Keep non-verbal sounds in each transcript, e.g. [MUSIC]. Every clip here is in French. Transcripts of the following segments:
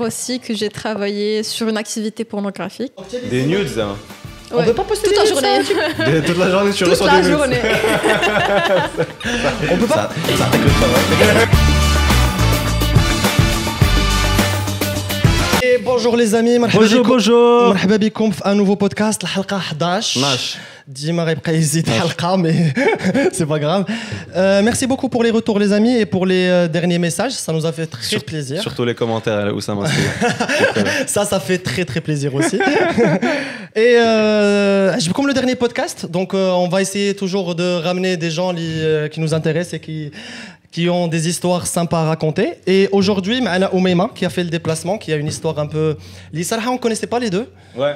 aussi que j'ai travaillé sur une activité pornographique. Des nudes. Hein. On ouais. peut pas poster toute la journée. Toute la journée, tu reçois des nudes. Toute la journée. [LAUGHS] On peut pas. Bonjour les amis, bonjour, bonjour. un nouveau podcast, la 11. Dima Talqa, mais [LAUGHS] c'est pas grave. Euh, merci beaucoup pour les retours, les amis, et pour les euh, derniers messages. Ça nous a fait très plaisir. Surtout les commentaires, euh, Oussama. [LAUGHS] ça, ça fait très très plaisir aussi. [LAUGHS] et euh, comme le dernier podcast, donc on va essayer toujours de ramener des gens qui nous intéressent et qui qui ont des histoires sympas à raconter. Et aujourd'hui, Maana Oumeima, qui a fait le déplacement, qui a une histoire un peu. L'Isarha, on connaissait pas les deux. Ouais.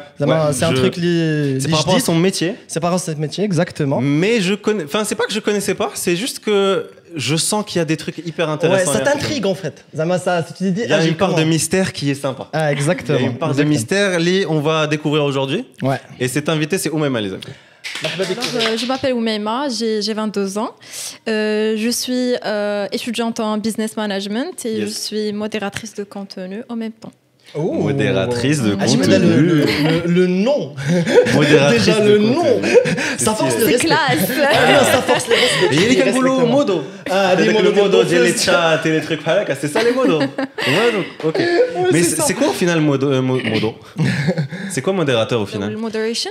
C'est un truc. Li... C'est par rapport à son métier. C'est par rapport à son métier, exactement. Mais je connais. Enfin, c'est pas que je ne connaissais pas, c'est juste que je sens qu'il y a des trucs hyper intéressants. Ouais, ça t'intrigue en fait. Zama, ça, tu dis, il y a ah, une part de mystère qui est sympa. Ah, exactement. Il y a une part de mystère, Lee, on va découvrir aujourd'hui. Ouais. Et cet invité, c'est Oumema, les amis. Alors, euh, je m'appelle Oumeima, j'ai j'ai 22 ans. Euh, je suis euh, étudiante en business management et Yes. je suis modératrice de contenu en même temps. Oh. Modératrice de Ah, j'imagine le, le, le- le nom. [LAUGHS] Modératrice Déjà de le contenu. nom. Ça force le C'est respect. classe Ah non, ça force le respect. Et il y a Respectement. modo. Ah, des modo, des des les chats et les trucs c'est ça les [LAUGHS] donc, ok. Mais c'est quoi au final modo, euh, mo- modo? [LAUGHS] C'est quoi modérateur au Le final? moderation.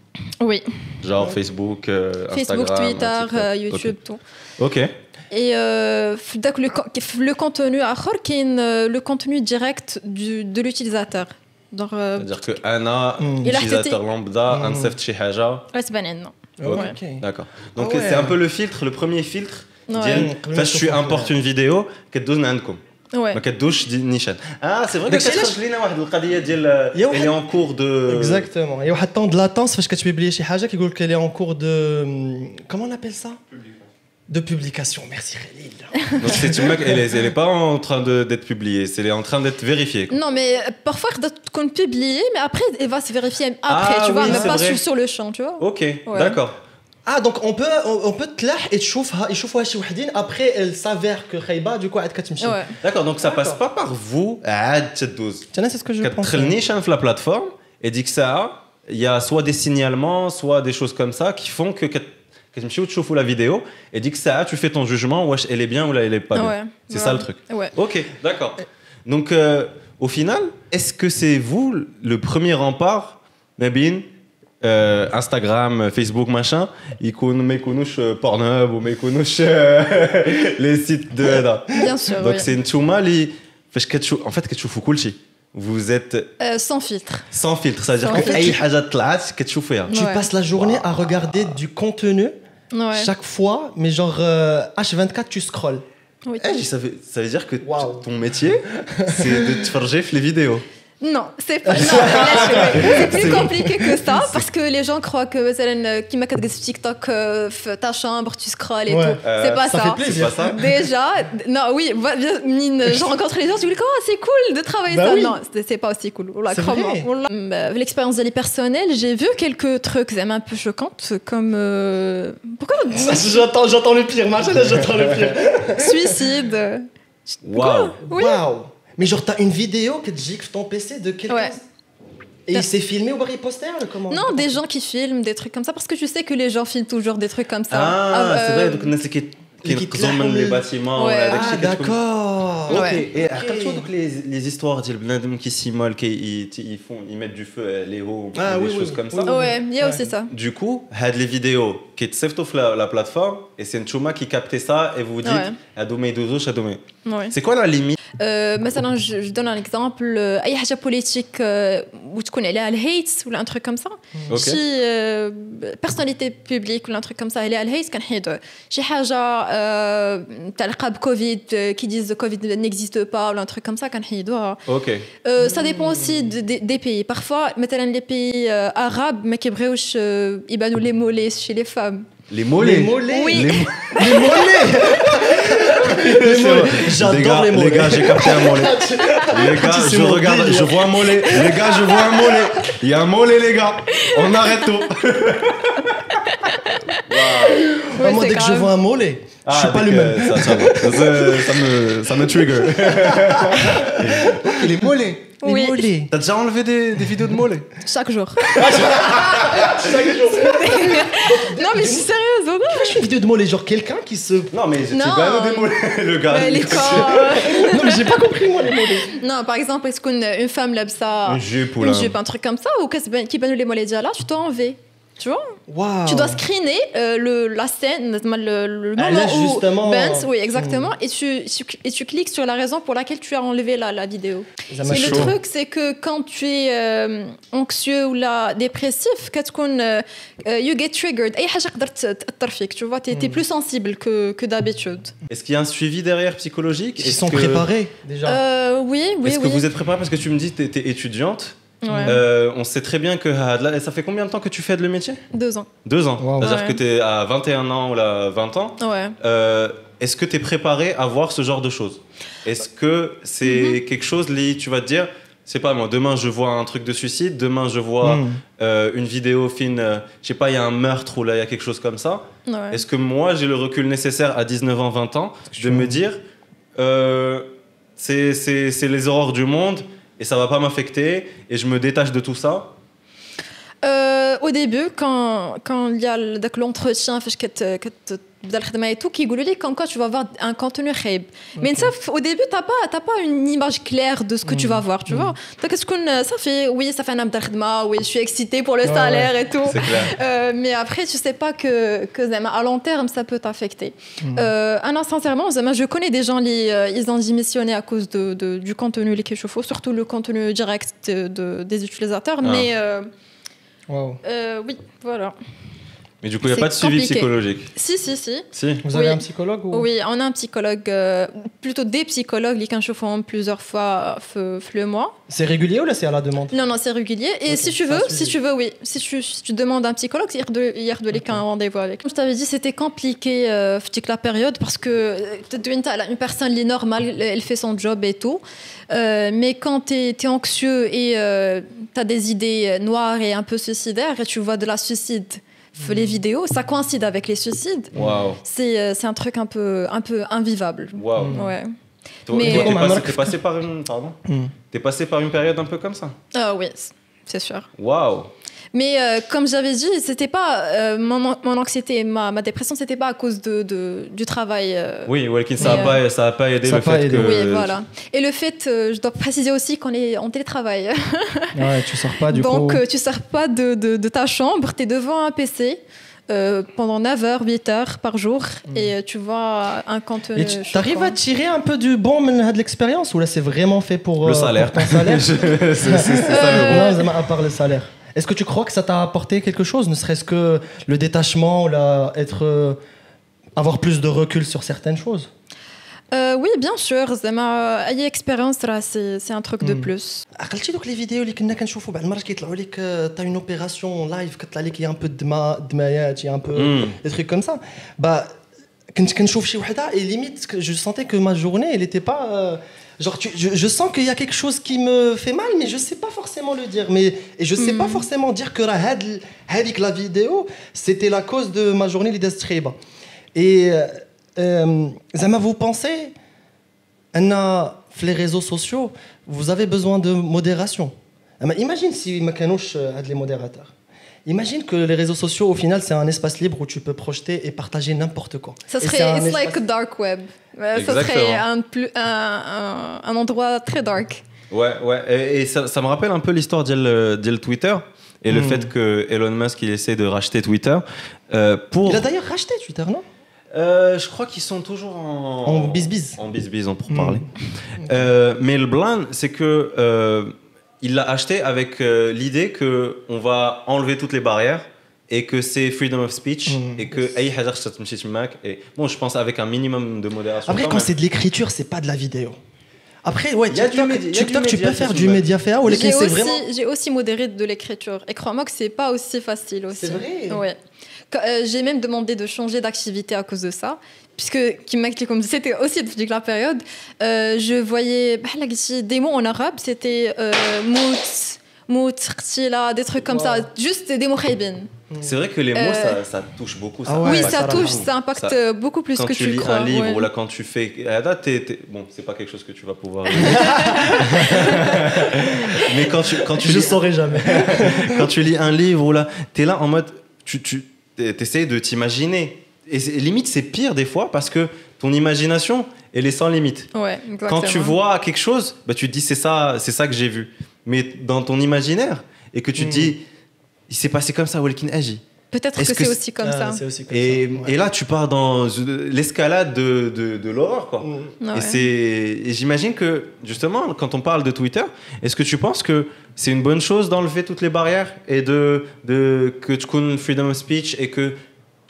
Oui. Genre Facebook, euh, Instagram, Twitter, euh, YouTube, tout. Ok. Et euh, le, le contenu qui est euh, le contenu direct du, de l'utilisateur. C'est-à-dire que Anna, mm. utilisateur lambda, un seft chez Haja. Ouais, c'est non. Ok. D'accord. Donc c'est un peu le filtre, le premier filtre. Ouais. Dire, ouais. je suis importe une vidéo, qu'est-ce que ما كدوش دي نيشان اه سي فري داكشي كتخرج لينا واحد القضيه ديال يا واحد- اللي اون كور دو Exactement. Il y a un temps de latence فاش كتبيبلي شي حاجه كيقول لك qu'elle est en cours de comment on appelle ça De publication. Merci Khalil. [LAUGHS] Donc c'est une mec, elle est, elle est pas en train de- d'être publiée, c'est elle est en train d'être vérifiée. quoi. Non, mais euh, parfois, elle qu'on publie, mais après, elle va se vérifier après, Ah tu vois, oui, mais c'est pas vrai. sur, sur le champ, tu vois. Ok, d'accord. Ah donc on peut on peut te et te après elle s'avère que Khayba du coup elle ouais. D'accord donc ça passe pas par vous c'est ce que je pense. Quand hein, la plateforme et dit que ça il y a soit des signalements soit des choses comme ça qui font que tu trouves la vidéo et dit que ça tu fais ton jugement ouais elle est bien ou là elle est pas bien. C'est ça le truc. OK, d'accord. Donc euh, au final, est-ce que c'est vous le premier rempart Mabine euh, Instagram, Facebook, machin, يكون ما يكونوش Pornhub ou [LAUGHS] ما يكونوش les sites de هذا. Bien sûr, Donc oui. c'est نتوما اللي فاش كتشوف en fait كتشوفوا كل شيء. Vous êtes Euh, sans filtre. sans filtre, c'est-à-dire Sans que filtre. اي حاجه طلعت كتشوفيها. Tu Ouais. passes la journée à regarder du contenu Ouais. chaque fois, mais genre euh, H24 tu scrolles. Oui. Eh, ça, veut, ça veut dire que Waouh. ton métier, c'est de te farger les vidéos. Non, c'est [LAUGHS] plus compliqué que ça parce que les gens croient que c'est euh, qui m'a TikTok, euh, ta chambre, tu scrolls et tout. Euh, c'est pas ça. Déjà, non, oui, [LAUGHS] je rencontre les gens, je me dis oh c'est cool de travailler ça. Non, c'est pas aussi cool. Mm, bah, l'expérience de personnelle, j'ai vu quelques trucs un peu choquantes comme pourquoi [LAUGHS] j'entends j'entends le pire, j'entends le pire. Suicide. Waouh. Waouh. Mais genre t'as une vidéo que tu gifles ton PC de quelqu'un. Ouais. Et il s'est filmé ou il poster comment Non, des gens qui filment des trucs comme ça parce que je sais que les gens filment toujours des trucs comme ça. Ah, Ah, c'est euh, vrai, donc الناس اللي اللي كينقزوا من كيتلاحموا les من- bâtiments Ouais. ولا داك Ah الشيء كتكون- d'accord. Ok, Ouais. et عقلتوا دوك les, les histoires ديال بنادم كيسيمول كي ils font ils mettent du feu à les hauts Ah des oui, choses oui, comme oui, ça. oui. Ouais, il y a Ouais. aussi ça. Du coup, had les vidéos qui est sauf la, la plateforme et c'est une chouma qui captait ça et vous vous dites Ouais. Adomé Dozo, Adomé. Ouais. C'est quoi la limite Euh, مثلا je, je donne un exemple euh, اي حاجه بوليتيك euh, وتكون عليها الهيت ولا un truc comme ça Ok. شي euh, personnalité publique ولا un truc comme ça عليها الهيت كنحيدوه شي حاجه euh, متعلقه بكوفيد euh, qui disent كوفيد n'existe pas ولا un truc comme ça كنحيدوها Ok. Euh, ça dépend aussi de- de- des pays. Parfois, مثلا les pays euh, arabes ما كيبغيوش euh, يبانوا les mollets chez les femmes. Les mollets. Les mollets. Oui. [LAUGHS] Les. J'adore les gars, les mollets. Les gars, j'ai capté un mollet. [LAUGHS] Les gars, je regarde, délire. je vois un mollet. Les gars, je vois un mollet. Il y a un mollet, les gars. On arrête tout. Ouais, moi, c'est dès que je vois un mollet, je suis pas le même. Ça, ça, va. ça, ça me, ça me trigger. [LAUGHS] les mollets. Les Oui. mollets. T'as déjà enlevé des, des vidéos de mollets Chaque jour. [LAUGHS] non, mais je suis sérieuse. non. Je fais une vidéo de mollets, genre quelqu'un qui se. Non, mais tu Non. gagnes des mollets, [LAUGHS] le gars. Euh, les corps. [LAUGHS] Non, mais j'ai pas compris, moi, les mollets. non, par exemple, est-ce qu'une une femme lève ça Une jupe ou une là. jupe, un truc comme ça, ou qu'est-ce qui banne les mollets déjà là, tu dois enlever. Tu vois wow. Tu dois screener euh, le, la scène, le, le ah, moment là, où justement. Benz, oui, exactement, mmh. et, tu, et tu cliques sur la raison pour laquelle tu as enlevé la, la vidéo. le truc, c'est que quand tu es euh, anxieux ou là, dépressif, qu'est-ce euh, euh, you get triggered. et Tu vois, tu es, hmm. plus sensible que, que d'habitude. Est-ce qu'il y a un suivi derrière psychologique? Ils sont que... préparés déjà euh, Oui, oui. Est-ce oui. que vous êtes préparé parce que tu me dis que tu étais étudiante Ouais. Euh, on sait très bien que là, ça fait combien de temps que tu fais de le métier? Deux ans. Deux ans. Wow. C'est-à-dire Ouais. que tu es à 21 ans ou là, 20 ans. Ouais. Euh, Est-ce que tu es préparé à voir ce genre de choses? Est-ce que c'est Mhm. quelque chose, Lee, tu vas te dire, c'est pas moi, demain je vois un truc de suicide, demain je vois Hmm. euh, une vidéo fine, euh, je sais pas, il y a un meurtre ou là il y a quelque chose comme ça. ouais. Est-ce que moi j'ai le recul nécessaire à 19 ans, 20 ans de me dire, euh, c'est c'est- c'est les horreurs du monde et ça va pas m'affecter et je me détache de tout ça. Euh, au début quand quand il y a l'entretien euh, فاش كت- كتبدا الخدمه et tout, كيقولوا لي comme quoi tu vas avoir un contenu خايب. Mais ça, au début, t'as pas, t'as pas une image claire de ce que tu vas voir, tu vois. Donc, تكون ça fait, oui, ça fait un نبدا الخدمه, oui, je suis excitée pour le Ouais, salaire et tout. C'est clair. Euh, mais après, tu sais pas que, que زعما, à long terme, ça peut t'affecter. Euh, ah non, sincèrement, زعما, je connais des gens, les, euh, ils ont démissionné à cause de, de- du contenu les كيشوفوا, surtout le contenu direct de- de- des utilisateurs. Ah. Mais euh, Waouh. euh, oui, voilà. Mais du coup, il n'y a pas de suivi psychologique Si, si, si. si. Vous avez un psychologue. Oui, on a un psychologue, euh, plutôt des psychologues, qui font plusieurs fois euh, le mois. C'est régulier ou là c'est à la demande? Non, non, c'est régulier. Et si tu veux, si tu veux, oui. Si tu, demandes un psychologue, hier de, hier de okay. un rendez-vous avec. Comme Je t'avais dit, c'était compliqué euh, la période parce que euh, une personne, elle est normale, elle fait son job et tout. Euh, mais quand tu es, es, anxieux et tu as des idées noires et un peu suicidaires et tu vois de la suicide les vidéos, ça coïncide avec les suicides. C'est euh, c'est un truc un peu, un peu invivable. Waouh. Ouais. Toi, Mais- toi, t'es passé, t'es passé par une. Pardon. T'es passé par une période un peu comme ça Ah oui, c'est sûr. Waouh. Mais euh, comme j'avais dit, c'était pas euh, mon, mon anxiété et ma, ma dépression, c'était pas à cause de, de- du travail. euh, Oui, ça n'a pas, ça a pas aidé ça le a pas fait aidé. que. Oui, voilà. Et le fait, euh, je dois préciser aussi qu'on est en télétravail. Ouais, tu sors pas du Donc, coup. euh, tu sors pas de, de- de ta chambre, tu es devant un PC euh, pendant 9 heures, 8 heures par jour et euh, tu vois un contenu. Et tu arrives à tirer un peu du bon de l'expérience ou là c'est vraiment fait pour, Le euh, salaire. pour ton salaire [LAUGHS] c'est ça le Euh, Zama, à part le salaire. Est-ce que tu crois que ça t'a apporté quelque chose, ne serait-ce que le détachement ou la, être, euh, avoir plus de recul sur certaines choses Euh, oui, bien sûr. زعما أي expérience, là, c'est c'est un truc de Hmm. plus. عقلتي دوك لي فيديو اللي كنا كنشوفوا بعد المرات كيطلعوا لك تا اون اوبيراسيون لايف كطلع لك يا ان بو دما دمايات يا ان بو Mm. des trucs comme ça bah كنت كنشوف شي وحده et limite que je sentais que ma journée elle était pas euh, Genre, tu, je, je, sens qu'il y a quelque chose qui me fait mal, mais je ne sais pas forcément le dire. Mais, et je ne sais pas hmm. forcément dire que la, la vidéo, c'était la cause de ma journée de. Et euh, euh, Zama, vous pensez, Anna, les réseaux sociaux, vous avez besoin de modération. Imagine si Makanouche euh, a les modérateurs. Imagine que les réseaux sociaux, au final, c'est un espace libre où tu peux projeter et partager n'importe quoi. Ça serait it's espace- like a dark web. Ça serait un, plus, un, un, un endroit très dark. Ouais, ouais. Et, et ça, ça me rappelle un peu l'histoire d'El Twitter. et le Mm. fait que Elon Musk il essaie de racheter Twitter euh, pour. Il a d'ailleurs racheté Twitter, non? Euh, je crois qu'ils sont toujours en. En bis-bis. En bis-bis, en pour Mm. parler. Euh, mais le blan, c'est que euh, il l'a acheté avec euh, l'idée que on va enlever toutes les barrières et que c'est freedom of speech mm. et que et bon je pense avec un minimum de modération après quand, c'est de l'écriture c'est pas de la vidéo après, ouais, TikTok, médi- TikTok tu peux faire du média faire ou les j'ai, aussi, vraiment... j'ai aussi modéré de l'écriture. Et crois-moi que c'est pas aussi facile aussi. C'est vrai. Ouais. Euh, j'ai même demandé de changer d'activité à cause de ça. Puisque, qui m'a dit comme c'était aussi depuis la période, euh, je voyais bah, là, des mots en arabe, c'était euh, mout, mout, des trucs comme ça, juste des mots khaybin. C'est vrai que les mots Euh, ça, ça touche beaucoup. Ça Ah ouais, oui, ça ça touche, ça impacte Ça- beaucoup plus quand que tu, tu, lis crois. un livre ouais. ou là quand tu fais à la date, t'es- t'es- bon c'est pas quelque chose que tu vas pouvoir [LAUGHS] mais quand tu quand tu Je lis saurais jamais. [LAUGHS] quand tu lis un livre ou là, t'es là en mode, tu, tu essaies de t'imaginer. Et limite, c'est pire des fois parce que ton imagination, elle est sans limite. Ouais, Quand tu vois quelque chose, bah, tu te dis c'est ça, c'est ça que j'ai vu. Mais dans ton imaginaire, et que tu te Mm. dis, il s'est passé comme ça, Welkin Agi. Peut-être que c'est aussi comme Ah, ça. C'est aussi comme Et, ça. ouais. et là, tu pars dans l'escalade de, de, de l'horreur, quoi. Mm. Ouais. Et, j'imagine que, justement, quand on parle de Twitter, est-ce que tu penses que c'est une bonne chose d'enlever toutes les barrières et de, de que tu connais freedom of speech et que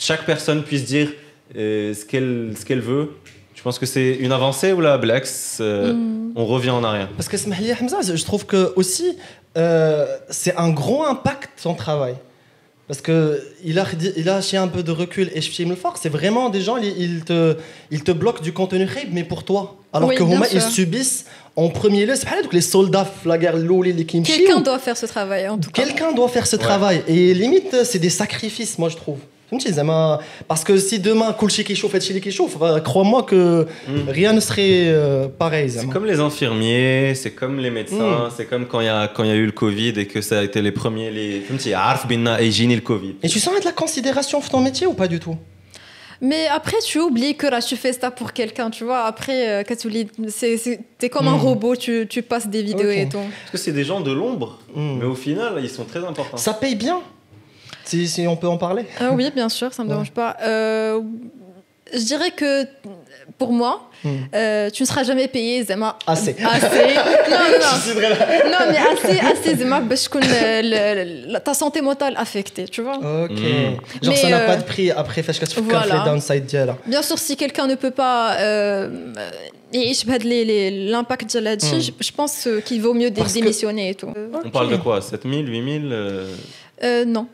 chaque personne puisse dire euh, ce, qu'elle, ce qu'elle veut Tu penses que c'est une avancée ou la Blacks euh, Mm. On revient en arrière. Parce que Smahli Hamza, je trouve que aussi, euh, c'est un gros impact son travail. Parce que il a, il a acheté un peu de recul et je me fort, c'est vraiment des gens, ils, ils te, ils te bloquent du contenu mais pour toi. Alors oui, que Homa, ils subissent en premier lieu, c'est pas donc les soldats la guerre les kimchi. Quelqu'un doit faire ce travail en tout cas. Quelqu'un doit faire ce travail et limite c'est des sacrifices moi je trouve. Parce que si demain, Kulchi qui chauffe, Chili qui chauffe, crois-moi que hmm. rien ne serait euh, pareil. C'est comme les infirmiers, c'est comme les médecins, hmm. c'est comme quand il y, a eu le Covid et que ça a été les premiers. Les... Et tu sens de la considération pour ton métier ou pas du tout? Mais après, tu oublies que là, tu fais ça pour quelqu'un, tu vois. Après, euh, quand tu lis, c'est, c'est- t'es comme un Mm. robot, tu, tu passes des vidéos et tout. Parce que c'est des gens de l'ombre, Mm. mais au final, ils sont très importants. Ça paye bien si, si on peut en parler. Ah oui, bien sûr, ça me Ouais. dérange pas. Euh, je dirais que pour moi, hmm. euh, tu ne seras jamais payé, Zema. Assez. Assez. Non, non, [LAUGHS] non. non mais assez, assez, Zema, parce que ta santé mentale affectée, tu vois. Ok. Mmh. Genre, mais ça euh, n'a pas euh, de prix après, fais-je que voilà. downside dial. Bien sûr, si quelqu'un ne peut pas. Euh, et l'impact de la mmh. je pense euh, qu'il vaut mieux parce démissionner et tout. Okay. On parle de quoi? 7000, 8000 euh? euh... Non.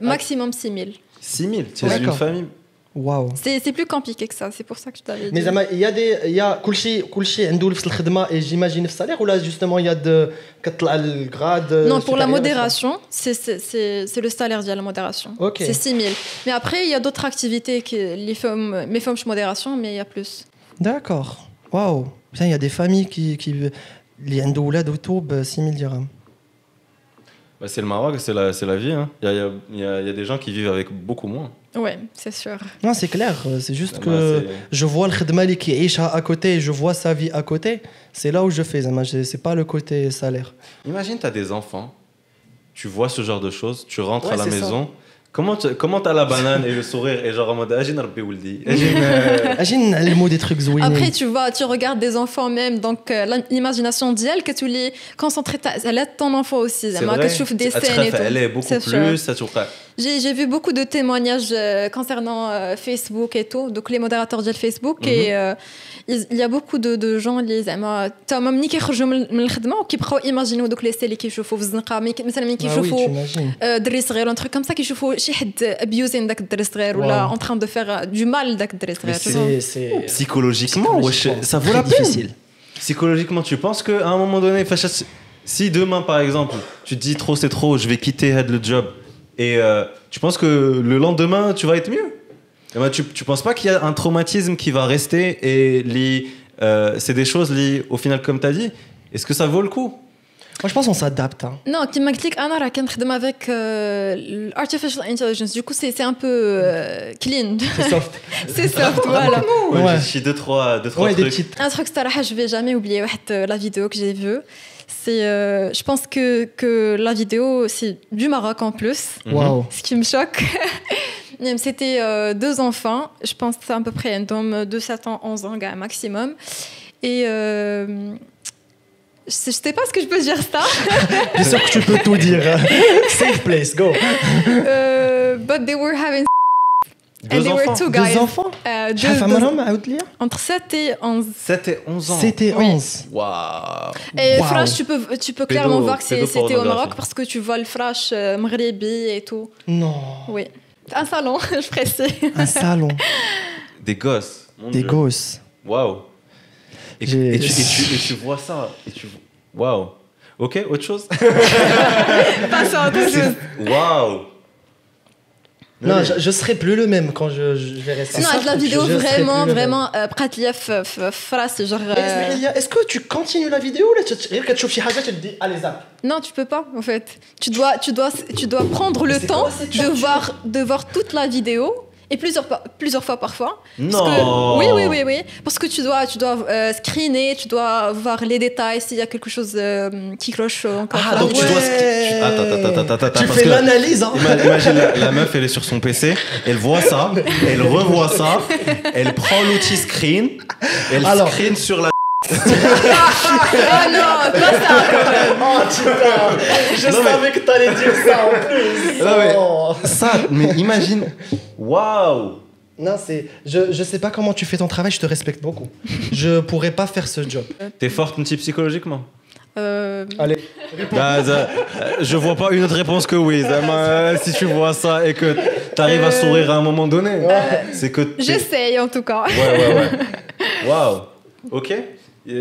maximum 6000. 6000 Tu es une famille? واو C'est c'est plus compliqué que ça, c'est pour ça que je t'avais dit. Mais زعما il y a des il y a كلشي كلشي عنده نفس الخدمه et j'imagine نفس السالير ولا justement il y a de كتطلع الغراد Non, pour la modération, c'est c'est- c'est- c'est le salaire via la modération. Ok. C'est 6 000. Mais après, il y a d'autres activités qui les femmes, mes femmes modération, mais il y a plus. D'accord. Waouh. Putain, il y a des familles qui qui اللي عنده اولاد وتو ب 6000 dirhams. Bah, c'est le Maroc, c'est la, c'est la vie. hein. Il y, a, il y a- il y a- il y a des gens qui vivent avec beaucoup moins. Oui, c'est sûr. Non, c'est clair. Euh, c'est juste que je vois le khidmali qui est à côté, et je vois sa vie à côté. C'est là où je fais. C'est pas le côté salaire. Imagine, tu as des enfants, tu vois ce genre de choses, tu rentres à la maison. Comment tu comment as la banane et le sourire et genre en mode Rabbi euh, les mots des trucs zouinés. Après, tu vois, tu regardes des enfants même, donc euh, l'imagination d'elle, que tu les concentres, elle aide ton enfant aussi. C'est vrai. Que tu des scènes. Elle est beaucoup plus, ça tu J'ai j'ai vu beaucoup de témoignages euh, concernant euh, Facebook et tout, donc les modérateurs de Facebook, Mhm. et euh, il il y a beaucoup de, de gens اللي زعما تا ما ملي كيخرجوا من من الخدمه وكيبقاو ايماجينيو دوك لي سي اللي كيشوفوا في الزنقه مي- مثلا ملي Ah oui, كيشوفوا t'imagines. آه، دري صغير un truc comme ça كيشوفوا شي حد ابيوزين داك الدري الصغير ولا واو. en train de faire du mal داك الدري Mais الصغير tu vois. C'est c'est Psychologiquement, wesh, ça vaut la très peine. difficile. Psychologiquement, tu penses qu'à un moment donné, Facha, si demain par exemple, tu te dis trop c'est trop, je vais quitter Head le job, et euh, tu penses que le lendemain, tu vas être mieux? Eh ben, tu ne penses pas qu'il y a un traumatisme qui va rester et euh, c'est des choses liées au final, comme tu as dit? Est-ce que ça vaut le coup? Moi, je pense qu'on s'adapte. Hein. Non, qui m'a dit qu'Anna avec euh, l'artificial intelligence. Du coup, c'est un peu clean. C'est soft. [LAUGHS] c'est soft, [LAUGHS] voilà. Ouais, ouais. Je suis deux, trois, deux, trois ouais. Des petites... Un truc que je vais jamais oublier, la vidéo que j'ai vue. C'est, euh, je pense que, que la vidéo, c'est du Maroc en plus, Mhm. Waouh. ce qui me choque. [LAUGHS] C'était euh, deux enfants, je pense que c'est à peu près un homme de 7 ans, 11 ans, gars, maximum. Et euh, je sais pas ce que je peux dire ça, Bien sûr que tu peux tout dire. [LAUGHS] Safe place, go. euh, but they were having deux and enfants. Two guys. Deux enfants euh, deux, deux... Entre 7 et 11. 7 et 11 ans. 7 et 11. Waouh. Et wow. Frash, tu peux, tu peux clairement voir que c'était au Maroc parce que tu vois le Frash euh, Maghrébi et tout. Non. Oui. Un salon, [LAUGHS] je précise. Un salon. Des gosses. Mon Des Dieu. gosses. Waouh. Et, et, et, tu, vois ça. Waouh. Ok, autre chose? [LAUGHS] Passons à autre chose. Waouh. Non, je, je, serai plus le même quand je, je verrai ça. Non, la vidéo, je, vraiment, vraiment, euh, Pratlief, phrase, euh, euh, genre. Est-ce que tu continues la vidéo ou tu te dis, allez, zap Non, tu peux pas, en fait. Tu dois, tu dois, tu dois prendre le temps de voir, de voir toute la vidéo et plusieurs, plusieurs fois parfois. Parce Non. que- oui, oui, oui, oui. Parce que tu dois, tu dois euh, screener, tu dois voir les détails, s'il y a quelque chose euh, qui cloche encore. Ah, donc tu ouais. dois. sk- Attends, attends, attends, attends, attends. Tu fais l'analyse, hein Ima- Imagine la, la meuf, elle est sur son PC, elle voit ça, elle revoit ça, elle prend l'outil screen, elle Alors. screen sur la. Ah non, pas ça. Oh putain Je Non, mais- savais que t'allais dire ça en plus Non, mais- Oh. Ça, mais imagine. Waouh! Non, c'est... Je, je sais pas comment tu fais ton travail, je te respecte beaucoup. Je pourrais pas faire ce job. T'es forte un petit psychologiquement? Euh, Allez. Bah, ça, euh, je vois pas une autre réponse que oui. Ça, euh, si tu vois ça et que t'arrives à sourire à un moment donné, c'est que. J'essaye en tout cas. Ouais, ouais, ouais. [LAUGHS] Waouh! Ok.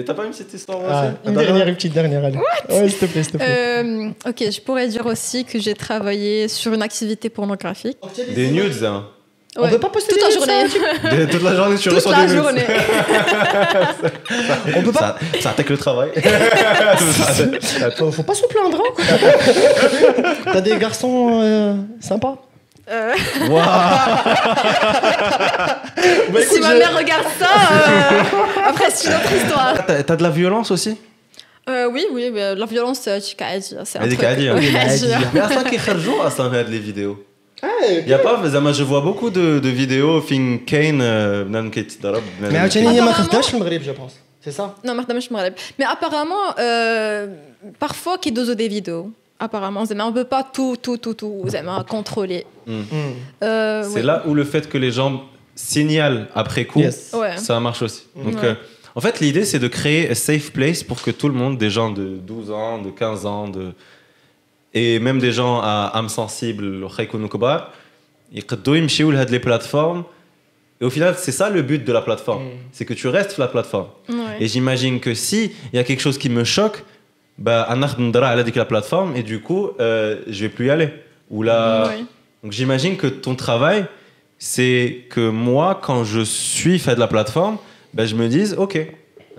T'as pas une petite histoire Ah, aussi une dernière, une petite dernière, allez. Ouais, s'il te plaît, s'il te plaît. Euh, ok, je pourrais dire aussi que j'ai travaillé sur une activité pornographique. Des nudes, hein. On Ouais. peut pas poster toute des la nudes, journée. Des- toute la journée, tu Toute reçois la des nudes. journée. On peut pas... Ça, ça attaque le travail. Faut, [LAUGHS] faut pas se plaindre, hein. T'as des garçons euh, sympas euh... Wow. [LAUGHS] bah, si ma mère regarde ça, euh... après c'est une autre histoire. Ah, t'as de la violence aussi? Euh, oui, oui, bah, mais la violence, euh, tu qu'à dire. C'est un truc. Mais à ça qui est à ça, les vidéos. Il y a pas, je vois beaucoup de, de vidéos, Fing Kane, euh, Nan Kate Darab. Mais Achani, ma je pense. C'est ça? Non, je Maghreb. Mais apparemment, euh, parfois, qui dose des vidéos. Apparemment, on ne peut pas tout, tout, tout, tout vous aimez contrôler. Mm. Euh, c'est là où le fait que les gens signalent après coup, ça marche aussi. Mm. Donc, euh, en fait, l'idée, c'est de créer un safe place pour que tout le monde, des gens de 12 ans, de 15 ans, de... et même des gens à âme sensible, ils peuvent les plateformes. Et au final, c'est ça le but de la plateforme. Mm. C'est que tu restes sur la plateforme. Et j'imagine que si il y a quelque chose qui me choque, bah, la plateforme et du coup, euh, je vais plus y aller. Ou là donc j'imagine que ton travail, c'est que moi, quand je suis fait de la plateforme, ben, je me dise, ok,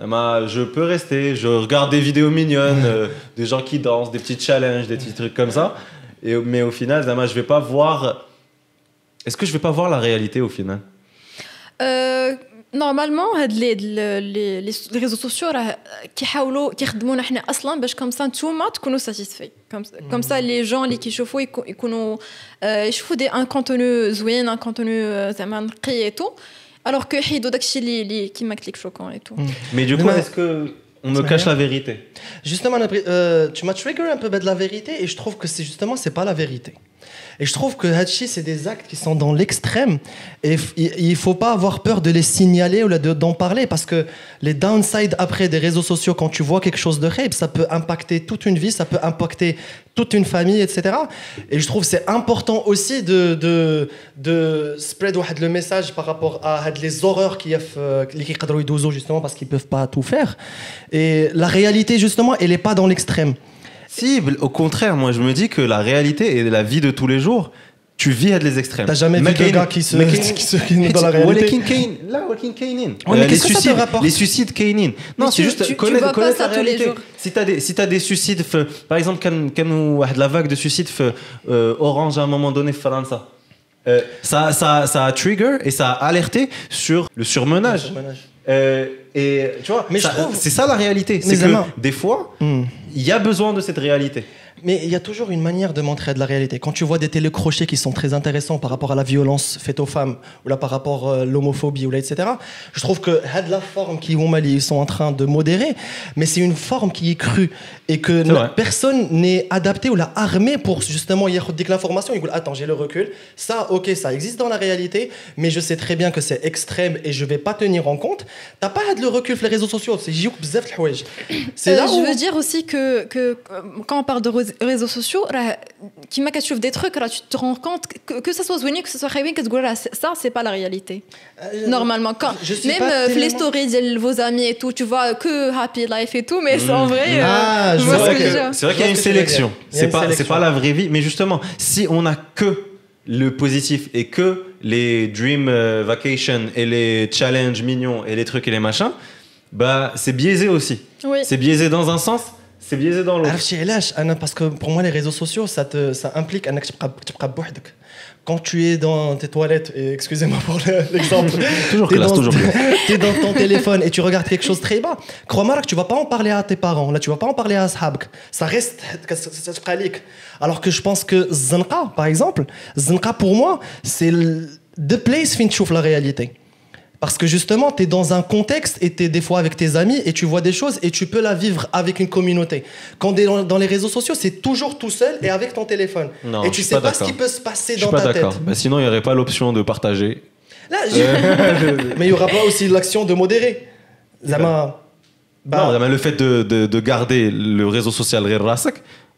bah, je peux rester, je regarde des vidéos mignonnes, euh, des gens qui dansent, des petits challenges, des petits trucs comme ça. Et, mais au final, Zama, je vais pas voir. Est-ce que je vais pas voir la réalité au final? Euh, normalement هاد لي لي لي لي ريزو سوسيو راه كيحاولوا كيخدمونا حنا اصلا باش كوم سا نتوما تكونوا ساتيسفي كوم سا لي جون اللي كيشوفوا يكو- يكونوا آه، يشوفوا دي ان كونتوني زوين ان كونتوني زعما نقي اي تو الوغ كو يحيدوا داكشي اللي اللي كيما قلت لك شوكون اي تو Mais du Mais coup, ma- est-ce que on me C'est cache rien. la vérité Justement, Nabri- euh, tu m'as trigger un peu de la vérité et je trouve que c'est justement c'est pas la vérité. Et je trouve que Hachi, c'est des actes qui sont dans l'extrême. Et il ne faut pas avoir peur de les signaler ou d'en parler parce que les downsides après des réseaux sociaux, quand tu vois quelque chose de rape, ça peut impacter toute une vie, ça peut impacter toute une famille, etc. Et je trouve que c'est important aussi de, de, de spread le message par rapport à les horreurs qui euh, ont justement parce qu'ils ne peuvent pas tout faire. Et la réalité, justement, elle n'est pas dans l'extrême. Au contraire, moi je me dis que la réalité et la vie de tous les jours, tu vis à des extrêmes. T'as jamais vu de gars qui se, McCain, dans la [LAUGHS] réalité. Là, Walking Kane euh, les, suicides, les suicides Kane. Non, c'est juste tu, connaître, tu connaître la réalité. Si t'as des, si as des suicides, euh, par exemple, quand, quand la vague de suicides euh, Orange à un moment donné, France euh, ça, ça, ça a trigger et ça a alerté sur le surmenage. Surmenage. Euh, et tu vois, c'est ça la réalité. C'est que des fois, Hmm. il y a besoin de cette réalité. Mais il y a toujours une manière de montrer de la réalité. Quand tu vois des télécrochets qui sont très intéressants par rapport à la violence faite aux femmes, ou là par rapport à l'homophobie, ou là, etc., je trouve que de la forme qui, au Mali, ils sont en train de modérer, mais c'est une forme qui est crue et que personne n'est adapté ou l'a armée pour justement, hier, dès que l'information, il dit Attends, j'ai le recul. Ça, ok, ça existe dans la réalité, mais je sais très bien que c'est extrême et je vais pas tenir en compte. T'as pas de le recul sur les réseaux sociaux. C'est C'est euh, là où... Je veux dire aussi que, que euh, quand on parle de réseaux sociaux, qui m'a des trucs, tu te rends compte que, que ça soit Zouini, que ce soit Khaywin, que ça, c'est pas la réalité. Normalement, quand je même euh, les stories de vos amis et tout, tu vois que happy life et tout, mais c'est en mmh. vrai. Ah, euh, c'est vrai qu'il y a une sélection. C'est pas, c'est pas la vraie vie, mais justement, si on a que le positif et que les dream euh, vacation et les challenges mignons et les trucs et les machins, bah c'est biaisé aussi. C'est biaisé dans un sens c'est biaisé dans l'autre. Ah parce que pour moi, les réseaux sociaux, ça, te, ça implique un Quand tu es dans tes toilettes, excusez-moi pour [LAUGHS] l'exemple, [LAUGHS] toujours t'es classe, toujours [LAUGHS] Tu es dans ton téléphone et tu regardes quelque chose très bas. Crois-moi que tu vas pas en parler à tes parents, là, tu vas pas en parler à Sahabk. Ça reste. Alors que je pense que Zanqa, par exemple, Zanqa pour moi, c'est the place où tu la réalité. Parce que justement, tu es dans un contexte et tu es des fois avec tes amis et tu vois des choses et tu peux la vivre avec une communauté. Quand tu es dans, les réseaux sociaux, c'est toujours tout seul et avec ton téléphone. Et tu sais pas, ce qui peut se passer je suis dans pas ta tête. Bah, sinon, il n'y aurait pas l'option de partager. [LAUGHS] Mais il n'y aura pas aussi l'action de modérer. Eh ben, bah- non, le fait de, de, garder le réseau social,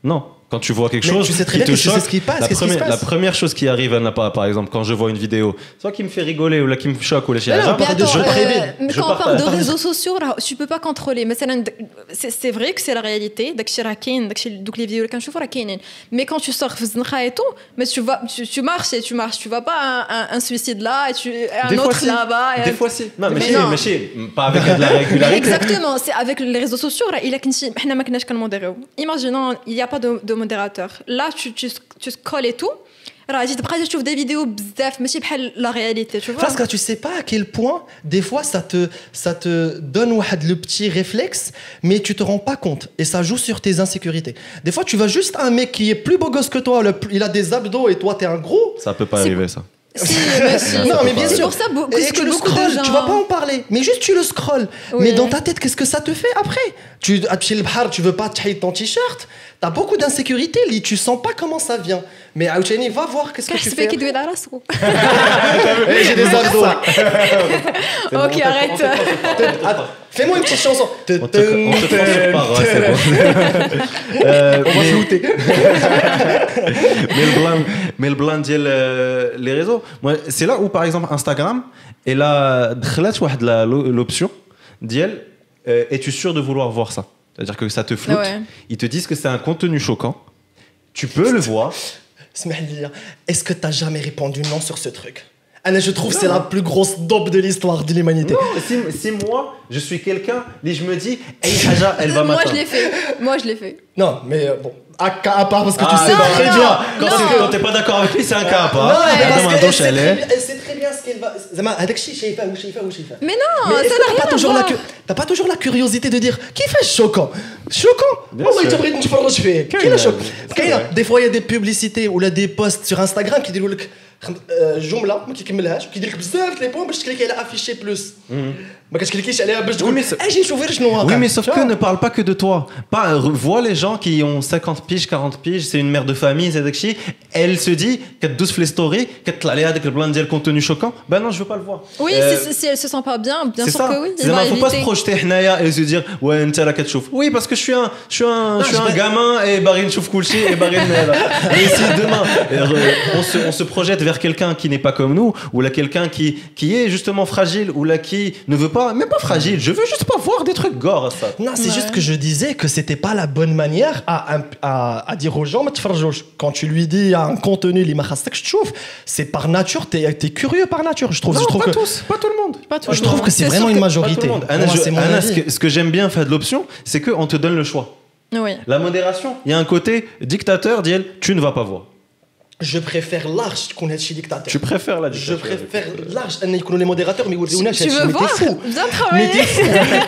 non. Quand tu vois quelque mais chose, tu sais très qui bien te que choque, ce qui passe, la, première, qui se passe la première chose qui arrive à Napa, par exemple, quand je vois une vidéo, soit qui me fait rigoler ou là qui me choque ou les chiens, je préviens. Euh, mais je euh, quand on parle de réseaux sociaux, là, tu peux pas contrôler. Mais C'est vrai que c'est la réalité. Donc les vidéos que je vois, mais quand tu sors et tout, mais tu, vas, tu, tu marches et tu marches, tu vas pas un, un, suicide là et, tu, et un autre là-bas. Des fois si. Non, mais, mais, non. mais chier. pas avec de la régularité. Exactement, c'est avec les réseaux sociaux, là, il y a qu'on Imaginons, il n'y a pas de, de Là, tu, tu, tu scrolles et tout. Je trouve des vidéos bzaf, mais c'est la réalité, tu vois. Parce que tu sais pas à quel point, des fois, ça te, ça te donne le petit réflexe, mais tu te rends pas compte. Et ça joue sur tes insécurités. Des fois, tu vas juste à un mec qui est plus beau gosse que toi, il a des abdos et toi, t'es un gros. Ça peut pas arriver, ça. [LAUGHS] Non, mais bien sûr. C'est pour ça beaucoup, et que tu le scrolles, tu vas pas en parler. Mais juste tu le scrolles. Mais dans ta tête, qu'est-ce que ça te fait après? Tu ah, tu veux pas tailler ton t-shirt? T'as beaucoup d'insécurité, Li. Tu sens pas comment ça vient. Mais ah, Aouchani, va voir qu'est-ce que tu fais. [LAUGHS] Eh, j'ai des abdos. [LAUGHS] Ok, arrête. Fais-moi une petite chanson. On te, te prend sur parole, c'est bon. Euh, on va mais... mais le blanc, mais euh, les réseaux? C'est là où, par exemple, Instagram, elle a l'option d'elle euh, es-tu sûr de vouloir voir ça? C'est-à-dire que ça te floute. Ils te disent que c'est un contenu choquant. Tu peux le voir. [LAUGHS] Est-ce que t'as jamais répondu non sur ce truc? Je trouve que c'est la plus grosse dope de l'histoire de l'humanité. Si moi, je suis quelqu'un, et je me dis, hey, Haja, [LAUGHS] elle va m'attendre. Moi, je l'ai fait. Moi, je l'ai fait. Non, mais euh, bon, un cas à part parce que tu ah, sais très bien. Quand t'es pas d'accord avec lui, c'est un cas à part. Non, parce qu'elle sait très bien ce qu'elle va. Zama, Hadakshi, Shaifa ou Shaifa ou Shaifa. Mais non, ça n'a rien à. T'as pas toujours la curiosité de dire qui fait choquant? Choquant? Oh, Moi, il te brille, tu fais le choc. Des fois, il y a des publicités ou là des posts sur Instagram qui disent كيديروا لك خم- آه، جمله ما كيكملهاش وكيدير لك بزاف لي بوين باش تكليكي على افيشي بلوس ما كتكليكيش عليها باش تقول mais c'est- اجي نشوف غير شنو واقع Oui, mais sauf Tu que vois ne parle pas que de toi. Pas, re- vois les gens qui ont 50 piges, 40 piges, c'est une mère de famille, c'est Dakshi. Elle se dit, qu'elle 12 les stories, qu'elle allait avec le blanc de contenu choquant. Ben non, je veux pas le voir. Oui, Euh, si, si elle se sent pas bien, bien c'est sûr ça. que oui. C'est Il va ça, faut pas se éviter. projeter hnaya et se dire ouais انت là كتشوف. Oui parce que je suis un je suis un je suis je un vais- gamin et Barin chouf kulchi et Barin [LAUGHS] là. Et si demain euh, on se on se projette vers quelqu'un qui n'est pas comme nous, ou là quelqu'un qui, qui est justement fragile, ou là qui ne veut pas, mais pas fragile, je veux juste pas voir des trucs gore. Ça. Non, c'est juste que je disais que c'était pas la bonne manière à, à, dire aux gens, quand tu lui dis un contenu, je c'est par nature, t'es es curieux par nature. Je trouve, je trouve pas que... tous, pas tout le monde. Je trouve que c'est vraiment une majorité. Ce que, j'aime bien faire de l'option, c'est qu'on te donne le choix. La modération, il y a un côté dictateur, dit elle, tu ne vas pas voir Je préfère large تكون هادشي dictateur. Tu préfères la Je dictature préfère large ان يكونوا les modérateurs mais يوريونا Tu veux voir Bien Mais travailler. t'es fou.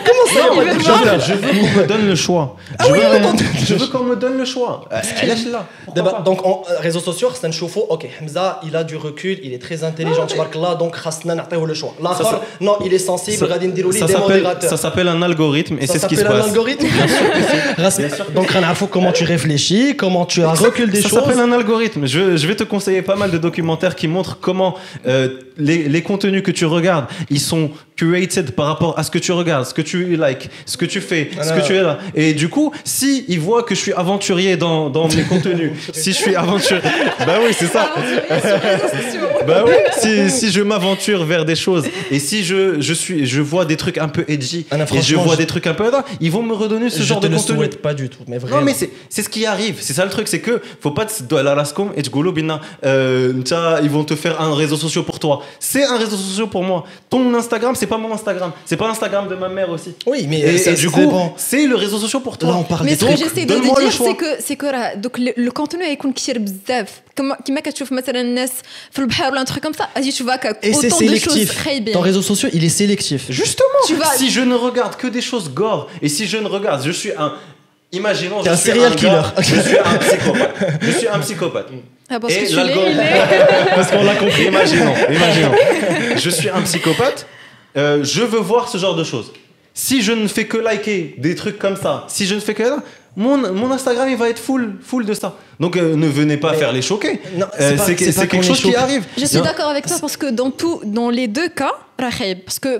Comment ça Non, il va mais te voir. dire Je veux qu'on me donne le choix. Ah Je oui, veux- attends, je veux qu'on me donne le choix. Euh, Lâche-la. Pourquoi دابا pas دونك en réseaux sociaux خصنا نشوفوا اوكي حمزه il a du recul il est très intelligent تبارك الله دونك خاصنا نعطيوه لو شوا Ça, الاخر ça- non il est sensible غادي نديروا ليه ça des s'appelle- modérateurs ça s'appelle un algorithme et Ça c'est ce qui se s'appelle un passe. algorithme Donc غنعرفوا comment tu réfléchis comment tu as un recul des Ça choses s'appelle un algorithme. Je, je vais te conseiller pas mal de documentaires qui montrent comment euh, les, les contenus que tu regardes, ils sont curated par rapport à ce que tu regardes, ce que tu like, ce que tu fais, ce que tu es là. Et du coup, si ils voient que je suis aventurier dans, dans mes contenus, [LAUGHS] si je suis aventurier, [LAUGHS] bah oui, c'est ça. [LAUGHS] Bah oui, si, si je m'aventure vers des choses et si je, je, suis, je vois des trucs un peu edgy Ah et je vois je- des trucs un peu... Ils vont me redonner ce je genre te de le contenu. souhaite pas du tout mais vraiment Non, mais c'est c'est ce qui arrive. C'est ça le truc, c'est que faut pas te et euh, Ils vont te faire un réseau social pour toi. C'est un réseau social pour moi. Ton Instagram, c'est pas mon Instagram. C'est pas l'Instagram de ma mère aussi. oui mais Et, ça, et du ça coup, dépend. c'est le réseau social pour toi. là on parle Mais des ce que trucs j'essaie de donne-moi le dire, choix. c'est que c'est que راه دوك le, le contenu يكون كثير بزاف كما كما كتشوف مثلا الناس في البحر ولا un truc comme ça غادي تشوف هكا et c'est autant de choses sélectif خايبين ton réseaux sociaux il est sélectif Justement, Tu vas- si je ne regarde que des choses gore et si je ne regarde, je suis un. Imaginons, T'es je un suis serial gars, killer. je suis un psychopathe. Je suis un psychopathe. Ah, parce Et [LAUGHS] que tu l'es, l'algorithme. il est- parce qu'on l'a compris Imaginons, imaginons. Je suis un psychopathe. euh, je veux voir ce genre de choses. Si je ne fais que liker des trucs comme ça, si je ne fais que mon, Instagram il va être full, full de ça. Donc euh, ne venez pas faire les choquer. C'est euh, quelque chose qui arrive. Je suis d'accord avec toi parce que dans les deux cas, parce que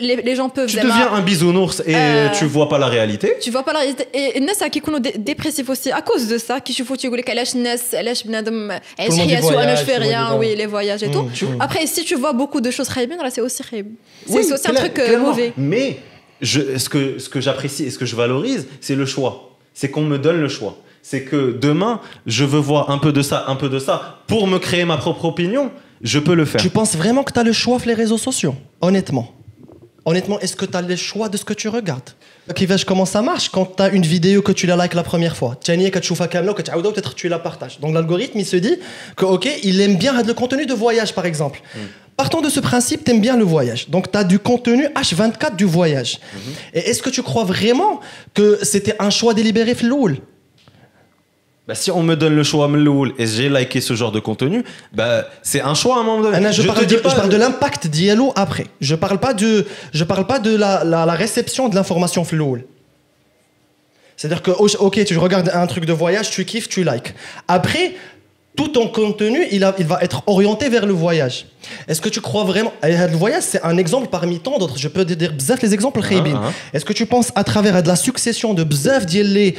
les, les gens peuvent. Tu deviens un bisounours et euh, tu vois pas la réalité. Tu vois pas la réalité et les gens qui sont dépressifs aussi à cause de ça, qui tu dis que les je fais rien, oui les voyages et mm, tout. Mm. Après si tu vois beaucoup de choses c'est aussi un truc euh, mauvais. Mais je, ce que, ce que j'apprécie et ce que je valorise, c'est le choix. C'est qu'on me donne le choix. C'est que demain, je veux voir un peu de ça, un peu de ça, pour me créer ma propre opinion, je peux le faire. Tu penses vraiment que tu as le choix sur les réseaux sociaux? Honnêtement. Honnêtement, est-ce que tu as le choix de ce que tu regardes? Qui okay, comment ça marche quand tu as une vidéo que tu la likes la première fois? Peut-être tu la partages. Donc l'algorithme, il se dit que, ok, il aime bien le contenu de voyage, par exemple. Mm. Partons de ce principe, tu aimes bien le voyage. Donc, tu as du contenu H24 du voyage. Et est-ce que tu crois vraiment que c'était un choix délibéré Floul? Bah, si on me donne le choix Mloul, et j'ai liké ce genre de contenu, bah, c'est un choix à un moment donné. Anna, je, te parle dis de, je parle de l'impact d'Yellow après. Je parle pas de, je parle pas de la, la, la réception de l'information floule. C'est-à-dire que, ok, tu regardes un truc de voyage, tu kiffes, tu likes. Après, tout ton contenu, il, il, va être orienté vers le voyage. Est-ce que tu crois vraiment eh, Le voyage, c'est un exemple parmi tant d'autres. Je peux te dire bzaf les exemples, ah, Khaybin. Ah. Est-ce que tu penses à travers de la succession de bzaf le,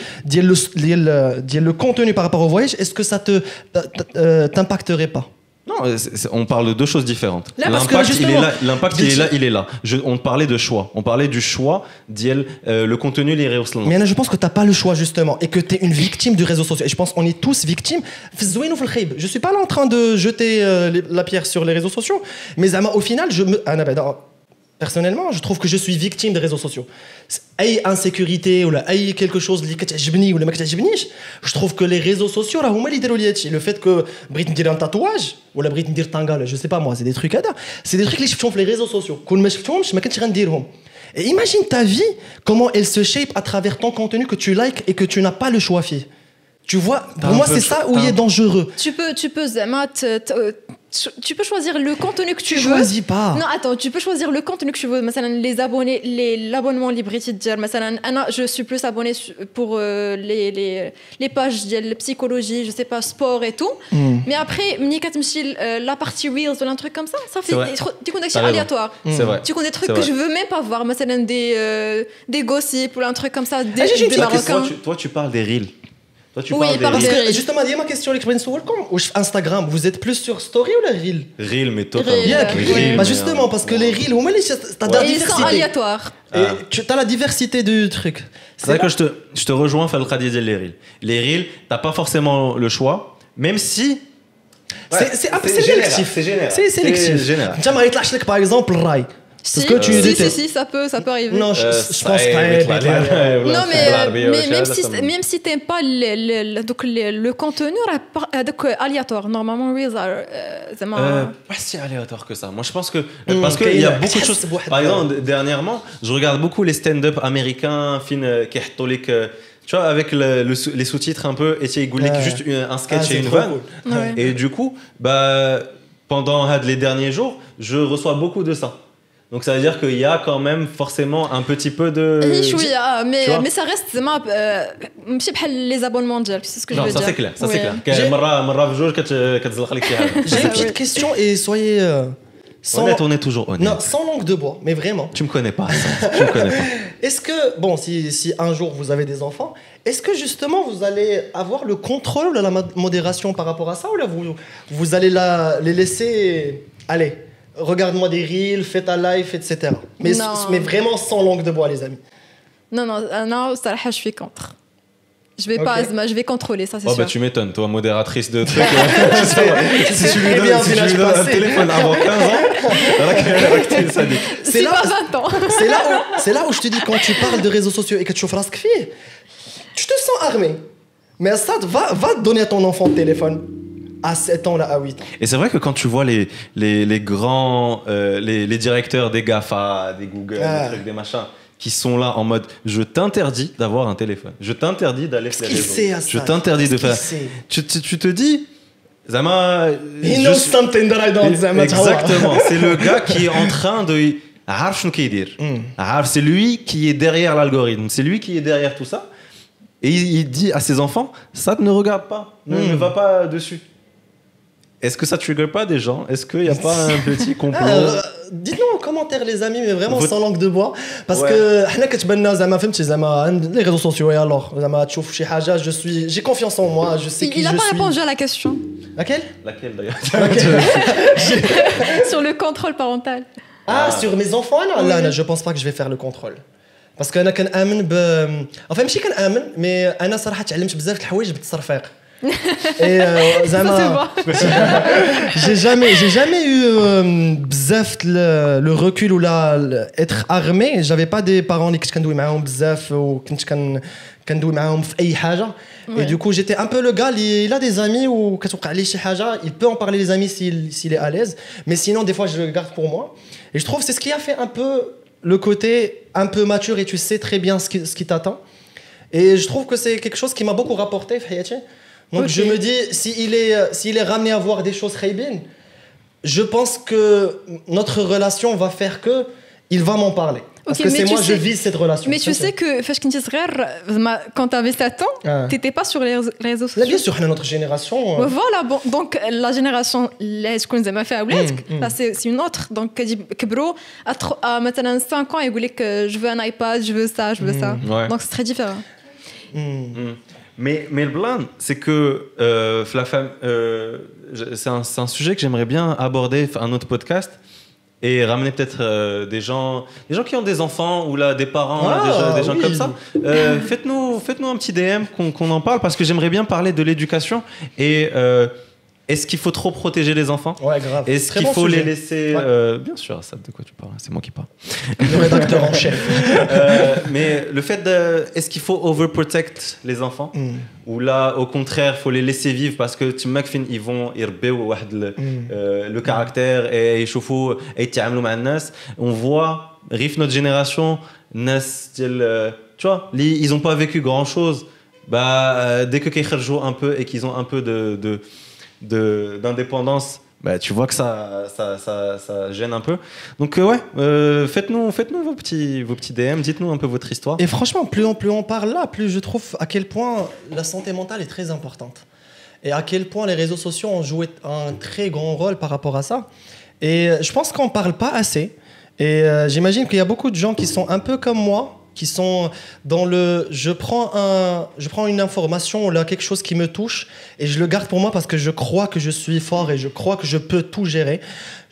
le, le contenu par rapport au voyage, est-ce que ça te euh, euh, t'impacterait pas? Non, euh, on parle de deux choses différentes. L'impact, il est là. Est là. On parlait de choix. On parlait du choix euh, le contenu, les réseaux sociaux. Mais je pense que t'as pas le choix justement et que tu es une victime du réseau social. Et je pense qu'on est tous victimes. Je suis pas là en train de jeter euh, la pierre sur les réseaux sociaux, mais au final, je me. Ah, non, bah, non personnellement, je trouve que je suis victime des réseaux sociaux. أي insécurité ou là, أي quelque chose اللي كتعجبني ولا ما كتعجبنيش, je trouve que les réseaux sociaux راه هما اللي يديروا لي هادشي. Le fait que بغيت ندير un tatouage ولا بغيت ندير tanga, je sais pas moi, c'est des trucs هذا. C'est des trucs اللي شفتهم في les réseaux sociaux. كون ما شفتهمش ما كنتش غنديرهم. Et imagine ta vie, comment elle se shape à travers ton contenu que tu likes et que tu n'as pas le choix, fille. Tu vois, T'as pour un moi, peu c'est de ça cho- où il t'as est un- dangereux. Tu peux, tu peux زعما te- te- tu peux choisir le contenu que tu, tu veux. Choisis pas. Non, attends, tu peux choisir le contenu que tu veux. Par les abonnés, les l'abonnement libre, ah je suis plus abonnée pour euh, les, les, les, pages de psychologie, je sais pas, sport et tout. Hmm. Mais après, euh, la partie reels ou un truc comme ça, ça fait des, connexions aléatoires. Hmm. Tu connais des trucs que je veux même pas voir, par des, euh, des gossips ou un truc comme ça. Des, ah, tu, toi, tu parles des reels. Toi, tu oui, parles des... Parce que, justement, il y a ma question, ou Instagram, vous êtes plus sur story ou les reels Reels, mais totalement. Yeah, ouais. bah justement, parce que les reels, au moins, t'as ouais. la diversité. Ils sont aléatoires. Et ah. tu as la diversité du truc. C'est vrai que je te, je te rejoins, Falka les reels. Les reels, t'as pas forcément le choix, même si ouais. c'est sélectif. C'est sélectif. J'aimerais te par exemple, Rai. Si, que tu euh, si, si, si, ça peut, ça peut arriver. Non, je, euh, je pense pas. [LAUGHS] Non, mais, mais même si même si t'aimes pas le, le, donc le, le contenu, euh, donc aléatoire, normalement, Reza, c'est euh, Pas si aléatoire que ça. Moi, je pense que mm, parce qu'il y a beaucoup de choses. [LAUGHS] Par exemple, dernièrement, je regarde beaucoup les stand-up américains, fin catholique. Tu vois, avec les sous-titres un peu, et Goulik, ouais. juste un sketch ah, et une vanne. Et du coup, bah, pendant [LAUGHS] les derniers jours, je reçois beaucoup de ça. Donc ça veut dire qu'il y a quand même forcément un petit peu de. Euh, mais, mais ça reste euh, Je sais pas les abonnements c'est ce que je veux dire. Ça c'est clair, ça c'est clair. [LAUGHS] J'ai une petite question et soyez. Euh, sans... Honnête, on est toujours honnête. Non, sans langue de bois, mais vraiment. Tu me connais pas. Me connais pas. [LAUGHS] Est-ce que, bon, si, un jour vous avez des enfants, est-ce que justement vous allez avoir le contrôle de la modération par rapport à ça ou là vous, vous allez la, les laisser aller regarde-moi des reels, fais ta life, etc. Mais, vraiment sans langue de bois, les amis. Non, non, ah, non, je suis contre. Je vais pas, je vais contrôler ça, c'est oh, bah, sûr. Bah, tu m'étonnes, toi, modératrice de [LAUGHS] trucs. Euh, [LAUGHS] si tu lui donnes, un téléphone avant 15 ans, [LAUGHS] c'est là, où je te dis quand tu parles de réseaux sociaux et que tu fais tu te sens armé. Mais ça, va, va donner à ton enfant le téléphone à 7 ans, là, à 8 ans. Et c'est vrai que quand tu vois les, les, les grands, euh, les, les, directeurs des GAFA, des Google, des trucs, des machins, qui sont là en mode je t'interdis d'avoir un téléphone, je t'interdis d'aller faire des je t'interdis de faire. Tu, tu, tu, te dis. Zama. Euh, Exactement, [LAUGHS] c'est le gars qui est en train de. C'est lui qui est derrière l'algorithme, c'est lui qui est derrière tout ça. Et il dit à ses enfants, ça ne regarde pas, ne va pas dessus. Est-ce que ça trigger pas des gens Est-ce qu'il n'y a pas un [LAUGHS] petit complot Ah, euh, Dites-nous en commentaire les amis, mais vraiment Votre- sans langue de bois parce Ouais. que حنا كتبان زعما فهمتي زعما عند les réseaux sociaux et alors زعما تشوف شي حاجه je suis j'ai confiance en moi, je sais Il, qui il a je pas suis. répondu à la question Laquelle Laquelle d'ailleurs [LAUGHS] sur le contrôle parental. Ah, Ah. sur mes enfants انا Oui. لا انا je pense pas que je vais faire le contrôle. parce que انا كنامن ب enfin ماشي كنامن مي انا صراحه تعلمت بزاف د الحوايج بالتصرفيق. Et euh, Ça se [LAUGHS] زعما voit. [LAUGHS] j'ai jamais j'ai jamais eu euh, بزاف le, le recul ou la le- être armé j'avais pas des parents اللي كنت كندوي معاهم بزاف وكنت كن كندوي معاهم في اي حاجه et Ouais. du coup j'étais un peu le gars اللي il a des amis ou كتوقع عليه شي حاجه il peut en parler les amis s'il s'il est à l'aise mais sinon des fois je le garde pour moi et je trouve c'est ce qui a fait un peu le côté un peu mature et tu sais très bien ce qui, ce qui t'attend et je trouve que c'est quelque chose qui m'a beaucoup rapporté في حياتي donc je me dis, s'il est, euh, s'il est ramené à voir des choses Khaybin, je pense que notre relation va faire que il va m'en parler. Parce que c'est moi, sais, je vis cette relation. Mais tu sais que quand tu avais 7 ans, ah. tu n'étais pas sur les réseaux sociaux. Bien sûr, notre génération. Hein. Voilà, donc la génération, mm, mm. c'est une autre. Donc, bro, à maintenant 5 ans, il voulait que je veux un iPad, je veux ça, je veux mm, ça. Donc, c'est très différent. Mais, mais le blinde, c'est que euh, la femme, euh, c'est un, sujet que j'aimerais bien aborder, un autre podcast, et ramener peut-être euh, des gens, des gens qui ont des enfants ou là des parents, là, Ah, des, gens- des gens oui. comme ça. Euh, faites-nous, faites-nous un petit DM qu'on en parle parce que j'aimerais bien parler de l'éducation et euh, est-ce qu'il faut trop protéger les enfants Ouais, grave. Est-ce qu'il faut les laisser. Euh, bien sûr, ça, de quoi tu parles C'est moi qui parle. Le [LAUGHS] rédacteur en chef. Euh, mais le fait de. Est-ce qu'il faut overprotect les enfants. Hmm. Ou là, au contraire, faut les laisser vivre parce que tu m'acfines, ils vont hmm. euh, le caractère et ils chauffent et On voit, Riff, notre génération, tu vois, ils n'ont pas vécu grand chose. Bah, dès que qu'ils un peu et qu'ils ont un peu de, de d'indépendance bah, tu vois que ça, ça, ça, gêne un peu. Donc euh, ouais, euh, faites-nous faites vos, petits, vos petits DM, dites-nous un peu votre histoire. Et franchement, plus on, plus on parle là, plus je trouve à quel point la santé mentale est très importante. Et à quel point les réseaux sociaux ont joué un très grand rôle par rapport à ça. Et je pense qu'on ne parle pas assez. Et euh, j'imagine qu'il y a beaucoup de gens qui sont un peu comme moi, qui sont dans le je prends un je prends une information là quelque chose qui me touche et je le garde pour moi parce que je crois que je suis fort et je crois que je peux tout gérer.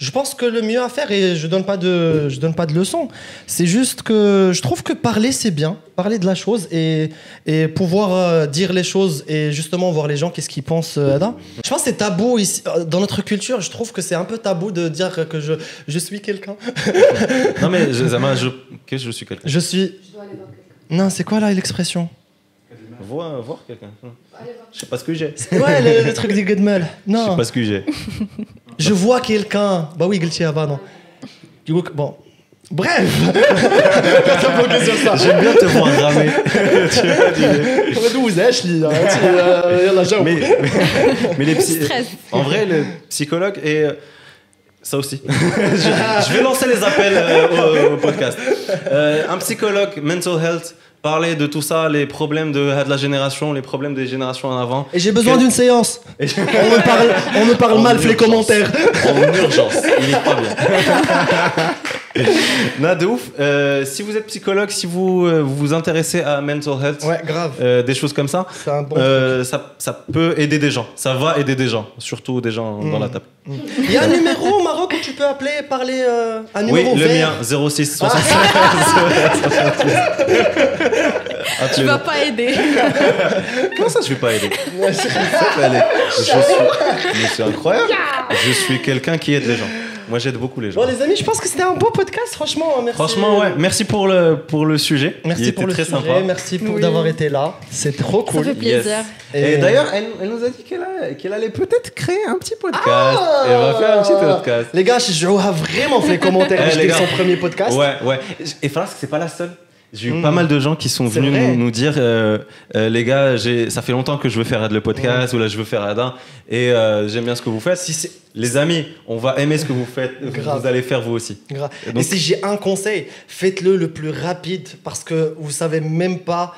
Je pense que le mieux à faire et je donne pas de je donne pas de leçons, c'est juste que je trouve que parler c'est bien parler de la chose et, et pouvoir euh, dire les choses et justement voir les gens qu'est-ce qu'ils pensent euh, Ada. Je pense que c'est tabou ici, euh, dans notre culture, je trouve que c'est un peu tabou de dire que je, je suis quelqu'un. Non, mais je, [LAUGHS] Zama, je, que je suis quelqu'un. Je suis... Non, c'est quoi là l'expression? Voir, voir quelqu'un. Je sais pas ce que j'ai. Ouais, le, le truc du Godmel. Je sais Non, pas ce que j'ai. [LAUGHS] je vois quelqu'un. Bah oui, Guilty Ava, non. Du coup, Bon. Bref. J'aime bien te voir ramer. [LAUGHS] tu vois, hein, tu- euh, mais, mais, mais les psy- Stress. En vrai, le psychologue et. euh, Ça aussi. [LAUGHS] je, je vais lancer les appels euh, au, au podcast. Euh, un psychologue, mental health, parler de tout ça, les problèmes de, de la génération, les problèmes des générations en avant. Et j'ai besoin Quel- d'une séance. On me parle, on me parle En mal, fais les commentaires. En urgence. Il est pas bien. [LAUGHS] non, de ouf. Euh, si vous êtes psychologue, si vous euh, vous, vous intéressez à mental health, Ouais, grave. euh, des choses comme ça, C'est un bon. euh, ça, ça peut aider des gens. Ça va aider des gens, surtout des gens dans la table. Il y a un numéro au Maroc où tu peux appeler, parler. euh, un Oui, numéro le vert. mien, 06 76. [LAUGHS] Ah, Tu vas pas aider. [LAUGHS] Comment ça, je vais pas aider. Je [LAUGHS] suis, mais c'est incroyable. Je suis quelqu'un qui aide les gens. Moi, j'aide beaucoup les gens. Bon, les amis, je pense que c'était un beau podcast, franchement. Merci. Franchement, ouais. Merci pour le pour le sujet. Merci Il pour était le très sujet, sympa. merci pour Oui. d'avoir été là. C'est trop Ça cool. fait plaisir. Et, d'ailleurs, elle, elle nous a dit qu'elle qu'elle allait peut-être créer un petit podcast. Ah elle va faire un petit podcast. Les gars, je joue vraiment fait les commentaires [LAUGHS] Eh, j'étais gars. son premier podcast. Ouais, ouais. Et Faras, c'est pas la seule. J'ai eu Mm. pas mal de gens qui sont venus nous, nous dire euh, euh, les gars, j'ai- ça fait longtemps que je veux faire le podcast ou là je veux faire Adin et euh, j'aime bien ce que vous faites. Si c'est Les amis, on va aimer ce que vous faites, vous allez faire vous aussi. grave. Et Et, donc- si j'ai un conseil, faites-le le plus rapide parce que vous savez même pas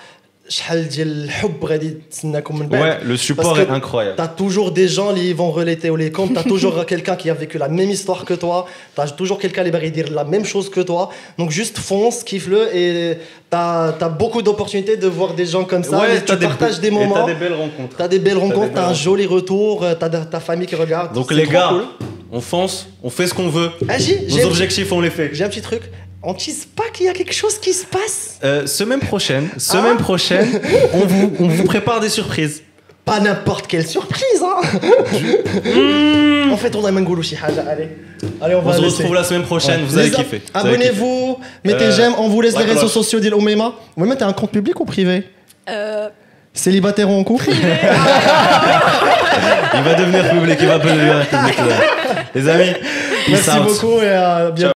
Ouais, le support est incroyable. T'as toujours des gens qui vont relater ou les comptes, t'as toujours [LAUGHS] quelqu'un qui a vécu la même histoire que toi, t'as toujours quelqu'un qui va dire la même chose que toi. Donc juste fonce, kiffe-le et t'as as beaucoup d'opportunités de voir des gens comme ça. Ouais, tu partages des moments. T'as des belles rencontres. T'as des belles rencontres, t'as un joli retour, euh, t'as ta famille qui regarde. Donc les gars, on fonce, on fait ce qu'on veut. Ah, Nos objectifs, on les fait. J'ai un petit truc. On tease pas qu'il y a quelque chose qui se passe. Euh, semaine prochaine, semaine Ah. prochaine, [LAUGHS] on vous, on vous prépare des surprises. Pas n'importe quelle surprise, hein. En fait, on a Shihaja. Allez, allez, on va On se laisser. retrouve la semaine prochaine, Ouais. vous allez allez Abonnez-vous, mettez Euh, j'aime, on vous laisse la les réseaux sociaux d'Il Omeima. Omeima, t'as un compte public ou privé Euh, Célibataire ou en couple. [LAUGHS] Il va devenir public, il va devenir public. là. Les amis, Merci beaucoup et à bientôt.